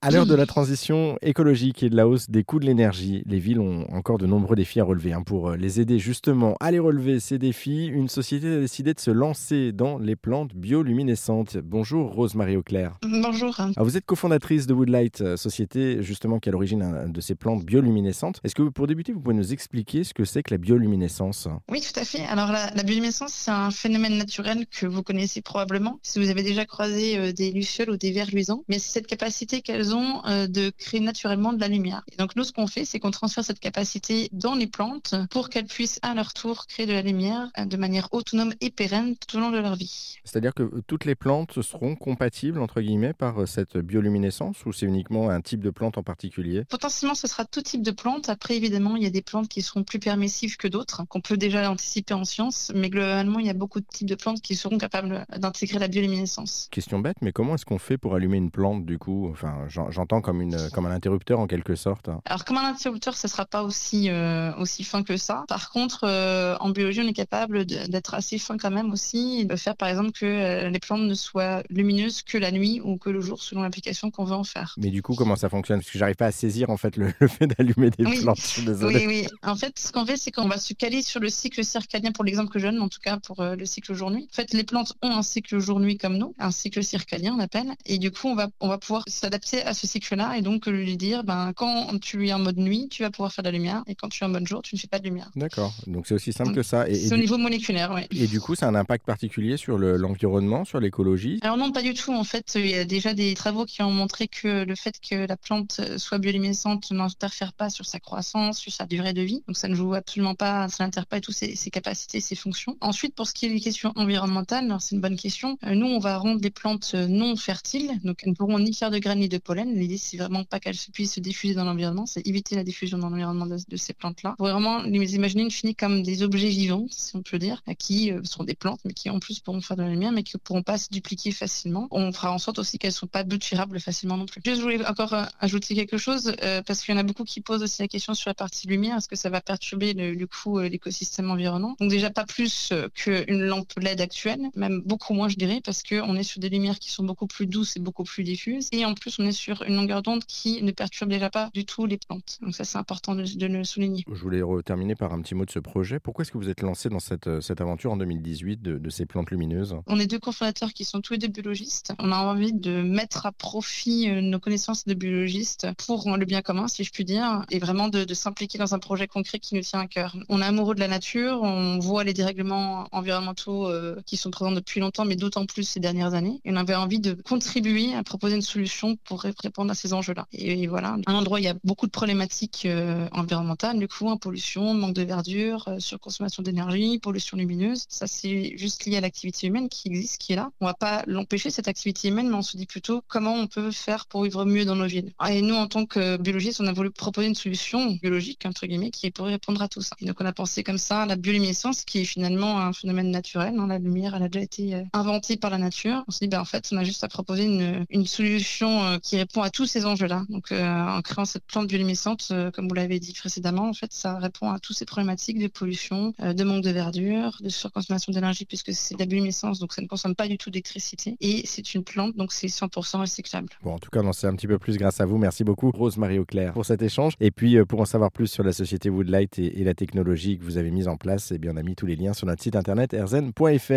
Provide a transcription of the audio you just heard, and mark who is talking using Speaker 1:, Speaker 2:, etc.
Speaker 1: À l'heure de la transition écologique et de la hausse des coûts de l'énergie, les villes ont encore de nombreux défis à relever. Hein. Pour les aider justement à les relever, ces défis, une société a décidé de se lancer dans les plantes bioluminescentes. Bonjour Rose-Marie Auclair.
Speaker 2: Bonjour.
Speaker 1: Alors, vous êtes cofondatrice de Woodlight, euh, société justement qui est à l'origine de ces plantes bioluminescentes. Est-ce que pour débuter, vous pouvez nous expliquer ce que c'est que la bioluminescence?
Speaker 2: Oui, tout à fait. Alors la, la bioluminescence, c'est un phénomène naturel que vous connaissez probablement si vous avez déjà croisé euh, des lucioles ou des vers luisants. Mais c'est cette capacité qu'elles euh, de créer naturellement de la lumière. Et donc nous, ce qu'on fait, c'est qu'on transfère cette capacité dans les plantes pour qu'elles puissent à leur tour créer de la lumière euh, de manière autonome et pérenne tout au long de leur vie.
Speaker 1: C'est-à-dire que euh, toutes les plantes seront compatibles, entre guillemets, par cette bioluminescence ou c'est uniquement un type de plante en particulier?
Speaker 2: Potentiellement, ce sera tout type de plante. Après, évidemment, il y a des plantes qui seront plus permissives que d'autres, qu'on peut déjà anticiper en science, mais globalement, il y a beaucoup de types de plantes qui seront capables d'intégrer la bioluminescence.
Speaker 1: Question bête, mais comment est-ce qu'on fait pour allumer une plante du coup? Enfin, j'entends comme, une, comme un interrupteur en quelque sorte.
Speaker 2: Alors comme un interrupteur, ce ne sera pas aussi, euh, aussi fin que ça. Par contre, euh, en biologie, on est capable d'être assez fin quand même aussi, et de faire par exemple que euh, les plantes ne soient lumineuses que la nuit ou que le jour selon l'application qu'on veut en faire.
Speaker 1: Mais du coup, comment ça fonctionne? Parce que j'arrive pas à saisir en fait le, fait d'allumer des plantes.
Speaker 2: Oui, oui. En fait, ce qu'on fait, c'est qu'on va se caler sur le cycle circadien pour l'exemple que je donne, en tout cas pour le cycle jour-nuit. En fait, les plantes ont un cycle jour-nuit comme nous, un cycle circadien on appelle, et du coup, on va, on va pouvoir s'adapter à ce cycle-là et donc lui dire ben, quand tu es en mode nuit, tu vas pouvoir faire de la lumière et quand tu es en mode jour, tu ne fais pas de lumière.
Speaker 1: D'accord, donc c'est aussi simple que ça.
Speaker 2: C'est au niveau moléculaire, oui.
Speaker 1: Et du coup, ça a un impact particulier sur l'environnement, sur l'écologie?
Speaker 2: Alors non, pas du tout. En fait, il y a déjà des travaux qui ont montré que le fait que la plante soit bioluminescente n'interfère pas sur sa croissance, sur sa durée de vie. Donc ça ne joue absolument pas, ça n'interfère pas tous ses, ses, capacités, ses fonctions. Ensuite, pour ce qui est des questions environnementales, c'est une bonne question. Euh, nous, on va rendre des plantes non fertiles, donc elles ne pourront ni faire de graines ni de pollen. L'idée, c'est vraiment pas qu'elles puissent se diffuser dans l'environnement, c'est éviter la diffusion dans l'environnement de, ces plantes-là. Vraiment les imaginer une finie comme des objets vivants, si on peut dire, qui euh, sont des plantes, mais qui en plus pourront faire de la lumière, mais qui ne pourront pas se dupliquer facilement. On fera en sorte aussi qu'elles ne sont pas butyrables facilement non plus. je voulais encore euh, ajouter quelque chose, euh, parce qu'il y en a beaucoup qui posent aussi la question sur la partie lumière, est-ce que ça va perturber le, du coup l'écosystème environnant? Donc déjà pas plus qu'une lampe LED actuelle, même beaucoup moins je dirais, parce qu'on est sur des lumières qui sont beaucoup plus douces et beaucoup plus diffuses, et en plus on est sur une longueur d'onde qui ne perturbe déjà pas du tout les plantes. Donc ça, c'est important de, le souligner.
Speaker 1: Je voulais terminer par un petit mot de ce projet. Pourquoi est-ce que vous êtes lancé dans cette, euh, cette aventure en 2018 de, ces plantes lumineuses?
Speaker 2: On est deux cofondateurs qui sont tous les deux biologistes. On a envie de mettre à profit euh, nos connaissances de biologistes pour le bien commun, si je puis dire, et vraiment de, s'impliquer dans un projet concret qui nous tient à cœur. On est amoureux de la nature, on voit les dérèglements environnementaux euh, qui sont présents depuis longtemps, mais d'autant plus ces dernières années. Et on avait envie de contribuer à proposer une solution pour répondre à ces enjeux-là. Et voilà, un endroit il y a beaucoup de problématiques euh, environnementales, du coup, hein, pollution, manque de verdure, euh, surconsommation d'énergie, pollution lumineuse. Ça, c'est juste lié à l'activité humaine qui existe, qui est là. On va pas l'empêcher, cette activité humaine, mais on se dit plutôt comment on peut faire pour vivre mieux dans nos villes. Et nous, en tant que biologistes, on a voulu proposer une solution biologique, entre guillemets, qui pourrait répondre à tout ça. Et donc, on a pensé comme ça la bioluminescence, qui est finalement un phénomène naturel. Hein. La lumière, elle a déjà été euh, inventée par la nature. On s'est dit, ben, en fait, on a juste à proposer une, une solution qui répond à tous ces enjeux-là. Donc, en créant cette plante bioluminescente, euh, comme vous l'avez dit précédemment, en fait, ça répond à toutes ces problématiques de pollution, euh, de manque de verdure, de surconsommation d'énergie, puisque c'est de la bioluminescence, donc ça ne consomme pas du tout d'électricité. Et c'est une plante, donc c'est 100% recyclable.
Speaker 1: Bon, en tout cas, on en sait un petit peu plus grâce à vous. Merci beaucoup, Rose-Marie Auclair, pour cet échange. Et puis, euh, pour en savoir plus sur la société Woodlight et, la technologie que vous avez mise en place, eh bien, on a mis tous les liens sur notre site internet erzen.fr.